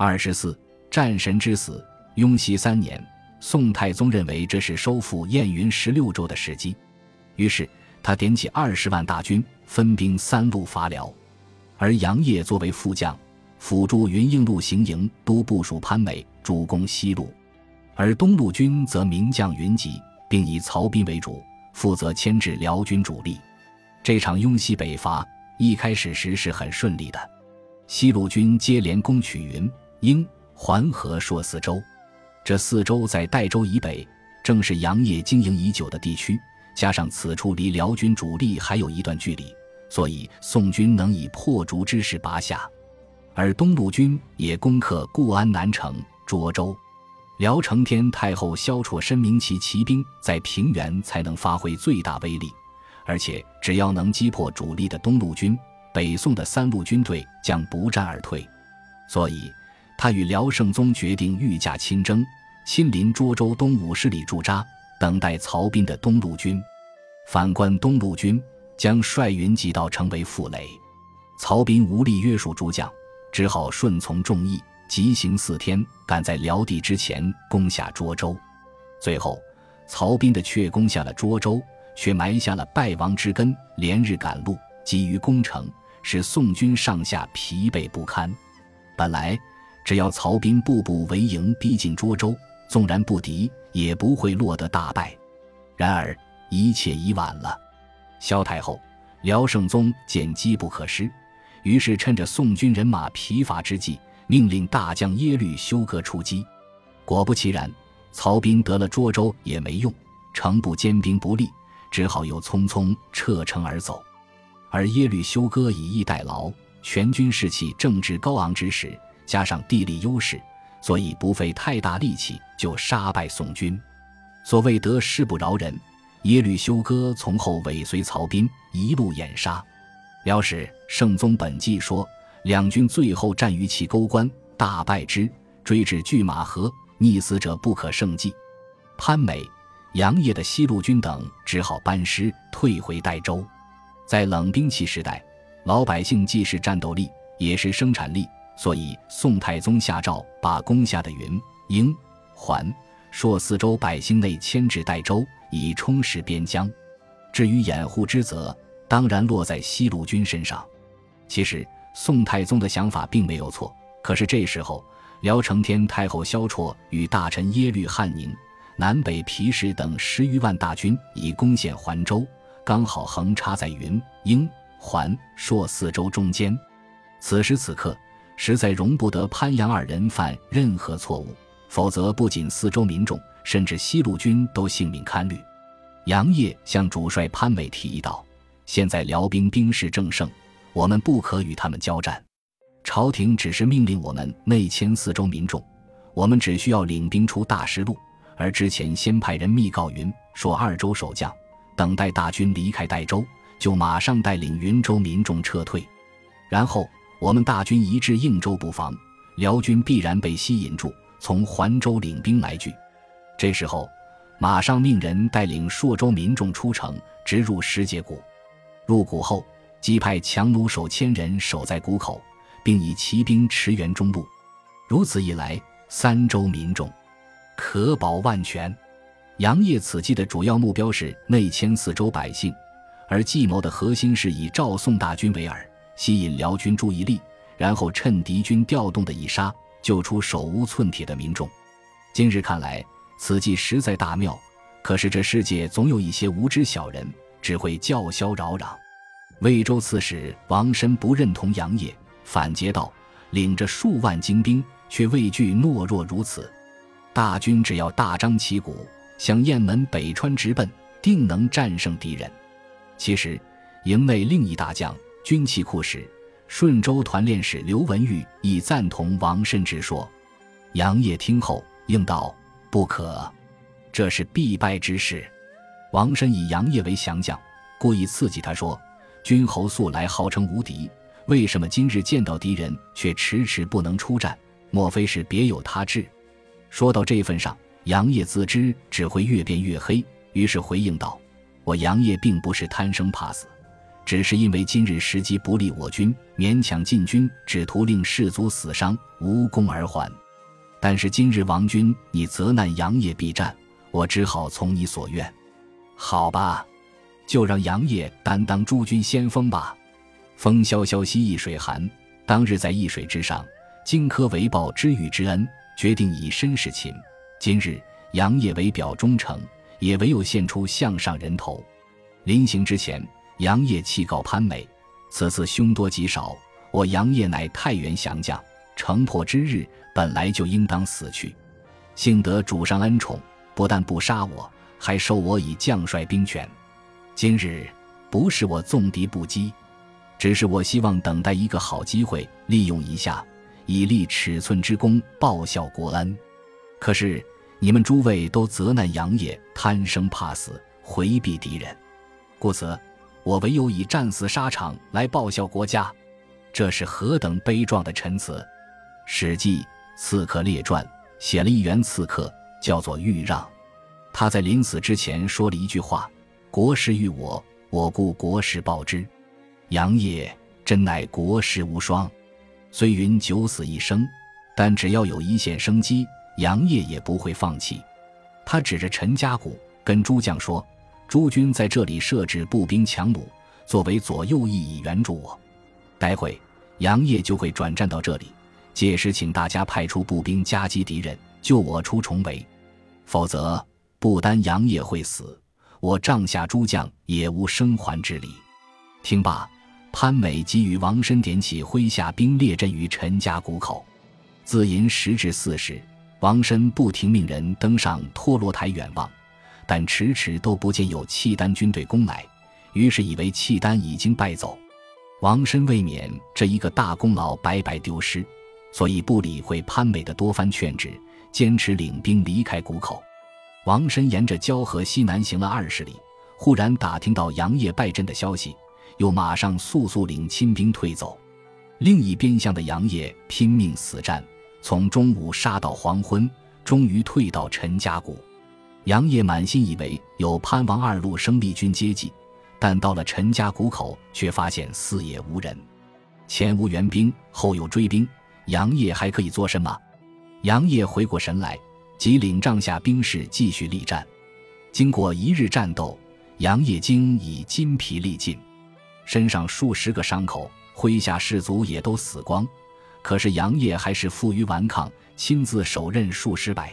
二十四，战神之死。雍熙三年，宋太宗认为这是收复燕云十六州的时机，于是他点起二十万大军，分兵三路伐辽。而杨业作为副将，辅助云应路行营都部署潘美，主攻西路；而东路军则名将云集，并以曹彬为主，负责牵制辽军主力。这场雍西北伐一开始时是很顺利的，西路军接连攻取云、应、环河朔四州。这四州在代州以北，正是杨业经营已久的地区，加上此处离辽军主力还有一段距离，所以宋军能以破竹之势拔下。而东路军也攻克固安南城、涿州。辽成天太后萧绰申明其骑兵在平原才能发挥最大威力，而且只要能击破主力的东路军，北宋的三路军队将不战而退。所以，他与辽圣宗决定御驾亲征。亲临涿州东五十里驻扎，等待曹彬的东路军。反观东路军，将率云集到成为负累。曹彬无力约束诸将，只好顺从众议，急行四天，赶在辽帝之前攻下涿州。最后，曹彬的确攻下了涿州，却埋下了败亡之根。连日赶路，急于攻城，使宋军上下疲惫不堪。本来，只要曹兵步步为营，逼近涿州。纵然不敌，也不会落得大败。然而一切已晚了。萧太后、辽圣宗见机不可失，于是趁着宋军人马疲乏之际，命令大将耶律休哥出击。果不其然，曹兵得了涿州也没用，城部坚兵不利，只好又匆匆撤城而走。而耶律休哥以逸待劳，全军士气正值高昂之时，加上地利优势。所以不费太大力气就杀败宋军。所谓得势不饶人，耶律休哥从后尾随曹彬一路掩杀。辽史《圣宗本纪》说，两军最后战于其沟关，大败之，追至拒马河，溺死者不可胜计。潘美、杨业的西路军等只好班师退回代州。在冷兵器时代，老百姓既是战斗力，也是生产力。所以，宋太宗下诏，把攻下的云、英、环、朔四州百姓内迁至代州，以充实边疆。至于掩护之责，当然落在西路军身上。其实，宋太宗的想法并没有错。可是这时候，辽成天太后萧绰与大臣耶律汉宁、南北皮氏等十余万大军已攻陷环州，刚好横插在云、英、环、朔四州中间。此时此刻。实在容不得潘阳二人犯任何错误，否则不仅四周民众，甚至西路军都性命堪虑。杨业向主帅潘美提议道：“现在辽兵兵势正盛，我们不可与他们交战。朝廷只是命令我们内迁四周民众，我们只需要领兵出大石路，而之前先派人密告云说二州守将，等待大军离开代州，就马上带领云州民众撤退，然后。”我们大军一至应州布防，辽军必然被吸引住，从环州领兵来拒。这时候，马上命人带领朔州民众出城，直入石碣谷。入谷后，即派强弩手千人守在谷口，并以骑兵驰援中路。如此一来，三州民众可保万全。杨业此计的主要目标是内迁四州百姓，而计谋的核心是以赵宋大军为饵。吸引辽军注意力，然后趁敌军调动的一杀，救出手无寸铁的民众。今日看来，此计实在大妙。可是这世界总有一些无知小人，只会叫嚣扰攘。魏州刺史王申不认同杨业，反诘道：“领着数万精兵，却畏惧懦弱如此。大军只要大张旗鼓，向雁门北川直奔，定能战胜敌人。”其实，营内另一大将。军器库使、顺州团练使刘文玉已赞同王慎之说。杨业听后应道：“不可，这是必败之事。”王慎以杨业为降将，故意刺激他说：“君侯素来号称无敌，为什么今日见到敌人却迟迟不能出战？莫非是别有他志？”说到这份上，杨业自知只会越变越黑，于是回应道：“我杨业并不是贪生怕死。”只是因为今日时机不利我军，勉强进军，只图令士卒死伤，无功而还。但是今日王军你责难杨业避战，我只好从你所愿。好吧，就让杨业担当诸军先锋吧。风萧萧兮易水寒，当日在易水之上，荆轲为报知遇之恩，决定以身试秦。今日杨业为表忠诚，也唯有献出项上人头。临行之前，杨业弃告潘美：“此次凶多吉少，我杨业乃太原降将，城破之日本来就应当死去，幸得主上恩宠，不但不杀我，还授我以将帅兵权。今日不是我纵敌不击。”只是我希望等待一个好机会，利用一下，以立尺寸之功，报效国恩。可是你们诸位都责难杨业贪生怕死，回避敌人，故此我唯有以战死沙场来报效国家。这是何等悲壮的陈词！《史记·刺客列传》写了一员刺客，叫做豫让。他在临死之前说了一句话：“国事欲我，我故国事报之。”杨业真乃国士无双，虽云九死一生，但只要有一线生机，杨业也不会放弃。他指着陈家谷，跟诸将说：“诸军在这里设置步兵强弩，作为左右翼以援助我。待会杨业就会转战到这里，届时请大家派出步兵夹击敌人，救我出重围。否则，不单杨业会死，我帐下诸将也无生还之理。”听罢。潘美即与王申点起麾下兵列阵于陈家谷口，自寅时至巳时，王申不停命人登上托罗台远望，但迟迟都不见有契丹军队攻来，于是以为契丹已经败走。王申为免这一个大功劳白白丢失，所以不理会潘美的多番劝止，坚持领兵离开谷口。王申沿着交河西南行了二十里，忽然打听到杨业败阵的消息。又马上速速领亲兵退走，另一边厢的杨业拼命死战，从中午杀到黄昏，终于退到陈家谷。杨业满心以为有潘王二路生力军接济，但到了陈家谷口，却发现四野无人，前无援兵，后有追兵，杨业还可以做什么？杨业回过神来，即领帐下兵士继续力战。经过一日战斗，杨业精已筋疲力尽。身上数十个伤口，麾下士卒也都死光，可是杨业还是负隅顽抗，亲自手刃数十百。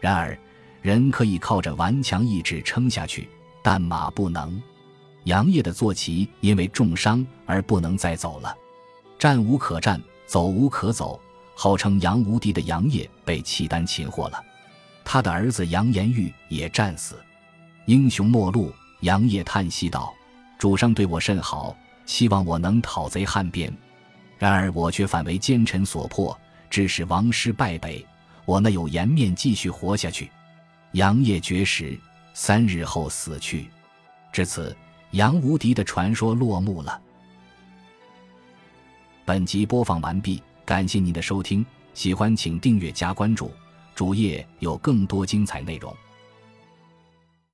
然而，人可以靠着顽强意志撑下去，但马不能。杨业的坐骑因为重伤而不能再走了，战无可战，走无可走。号称杨无敌的杨业被契丹擒获了，他的儿子杨延玉也战死。英雄末路，杨业叹息道。主上对我甚好，希望我能讨贼汉边，然而我却反为奸臣所迫，致使王师败北。我那有颜面继续活下去？杨业绝食，三日后死去。至此，杨无敌的传说落幕了。本集播放完毕，感谢您的收听，喜欢请订阅加关注，主页有更多精彩内容。